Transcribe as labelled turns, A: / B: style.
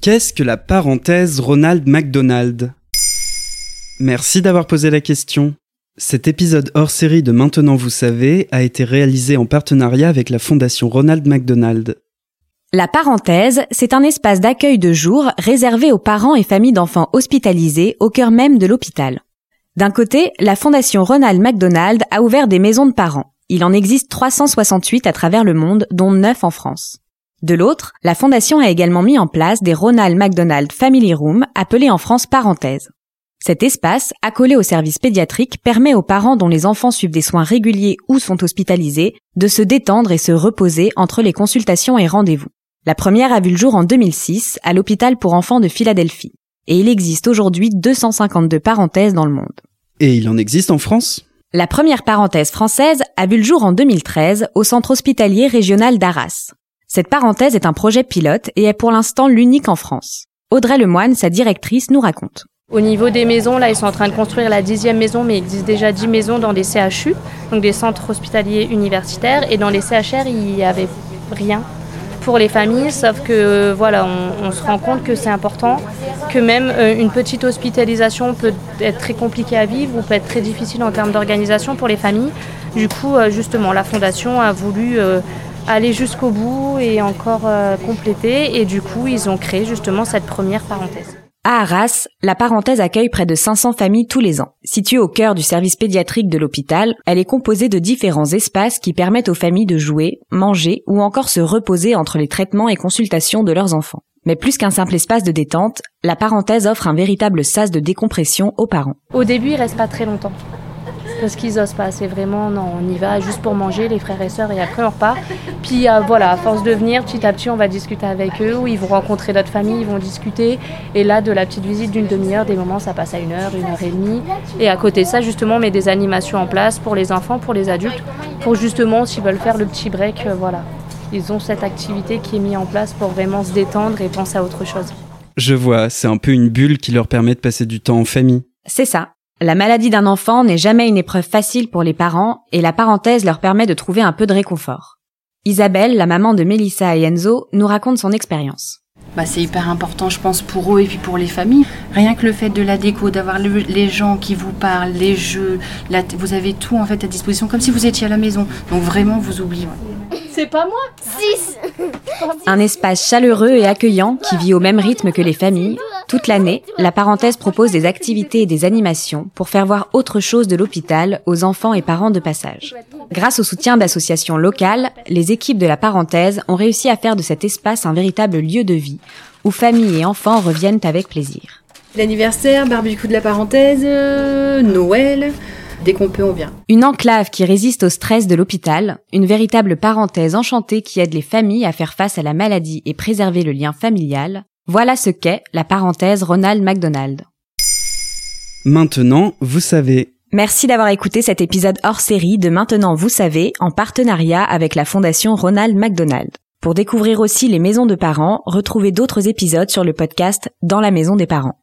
A: Qu'est-ce que la parenthèse Ronald McDonald? Merci d'avoir posé la question. Cet épisode hors série de Maintenant vous savez a été réalisé en partenariat avec la Fondation Ronald McDonald.
B: La parenthèse, c'est un espace d'accueil de jour réservé aux parents et familles d'enfants hospitalisés au cœur même de l'hôpital. D'un côté, la Fondation Ronald McDonald a ouvert des maisons de parents. Il en existe 368 à travers le monde, dont 9 en France. De l'autre, la Fondation a également mis en place des Ronald McDonald Family Room, appelés en France parenthèses. Cet espace, accolé au service pédiatrique, permet aux parents dont les enfants suivent des soins réguliers ou sont hospitalisés de se détendre et se reposer entre les consultations et rendez-vous. La première a vu le jour en 2006 à l'hôpital pour enfants de Philadelphie. Et il existe aujourd'hui 252 parenthèses dans le monde.
A: Et il en existe en France?
B: La première parenthèse française a vu le jour en 2013 au centre hospitalier régional d'Arras. Cette parenthèse est un projet pilote et est pour l'instant l'unique en France. Audrey Lemoine, sa directrice, nous raconte.
C: Au niveau des maisons, là, ils sont en train de construire la dixième maison, mais il existe déjà dix maisons dans des CHU, donc des centres hospitaliers universitaires. Et dans les CHR, il n'y avait rien pour les familles, sauf que voilà, on, se rend compte que c'est important, que même euh, une petite hospitalisation peut être très compliquée à vivre ou peut être très difficile en termes d'organisation pour les familles. Du coup, euh, justement, la Fondation a voulu euh, aller jusqu'au bout et encore compléter, et du coup, ils ont créé justement cette première parenthèse.
B: À Arras, la parenthèse accueille près de 500 familles tous les ans. Située au cœur du service pédiatrique de l'hôpital, elle est composée de différents espaces qui permettent aux familles de jouer, manger ou encore se reposer entre les traitements et consultations de leurs enfants. Mais plus qu'un simple espace de détente, la parenthèse offre un véritable sas de décompression aux parents.
C: Au début, il reste pas très longtemps parce qu'ils osent pas. C'est vraiment, non, on y va juste pour manger, les frères et sœurs, et après on repart. Puis euh, voilà, à force de venir, petit à petit, on va discuter avec eux, ou ils vont rencontrer d'autres familles, ils vont discuter. Et là, de la petite visite d'une demi-heure, des moments, ça passe à une heure, une heure et demie. Et à côté de ça, justement, on met des animations en place pour les enfants, pour les adultes, pour justement, s'ils veulent faire le petit break, euh, voilà. Ils ont cette activité qui est mise en place pour vraiment se détendre et penser à autre chose.
A: Je vois, c'est un peu une bulle qui leur permet de passer du temps en famille.
B: C'est ça. La maladie d'un enfant n'est jamais une épreuve facile pour les parents et la parenthèse leur permet de trouver un peu de réconfort. Isabelle, la maman de Melissa et Enzo, nous raconte son expérience.
D: Bah, c'est hyper important, je pense, pour eux et puis pour les familles. Rien que le fait de la déco, d'avoir les gens qui vous parlent, les jeux, vous avez tout en fait à disposition, comme si vous étiez à la maison. Donc vraiment, vous oubliez.
C: C'est pas moi?
E: Six
B: Un espace chaleureux et accueillant qui vit au même rythme que les familles. Toute l'année, la parenthèse propose des activités et des animations pour faire voir autre chose de l'hôpital aux enfants et parents de passage. Grâce au soutien d'associations locales, les équipes de la parenthèse ont réussi à faire de cet espace un véritable lieu de vie où familles et enfants reviennent avec plaisir.
F: L'anniversaire, barbecue de la parenthèse, euh, Noël, Dès qu'on peut, on vient.
B: Une enclave qui résiste au stress de l'hôpital, une véritable parenthèse enchantée qui aide les familles à faire face à la maladie et préserver le lien familial. Voilà ce qu'est la parenthèse Ronald McDonald.
A: Maintenant, vous savez.
B: Merci d'avoir écouté cet épisode hors série de Maintenant vous savez en partenariat avec la Fondation Ronald McDonald. Pour découvrir aussi les maisons de parents, retrouvez d'autres épisodes sur le podcast Dans la maison des parents.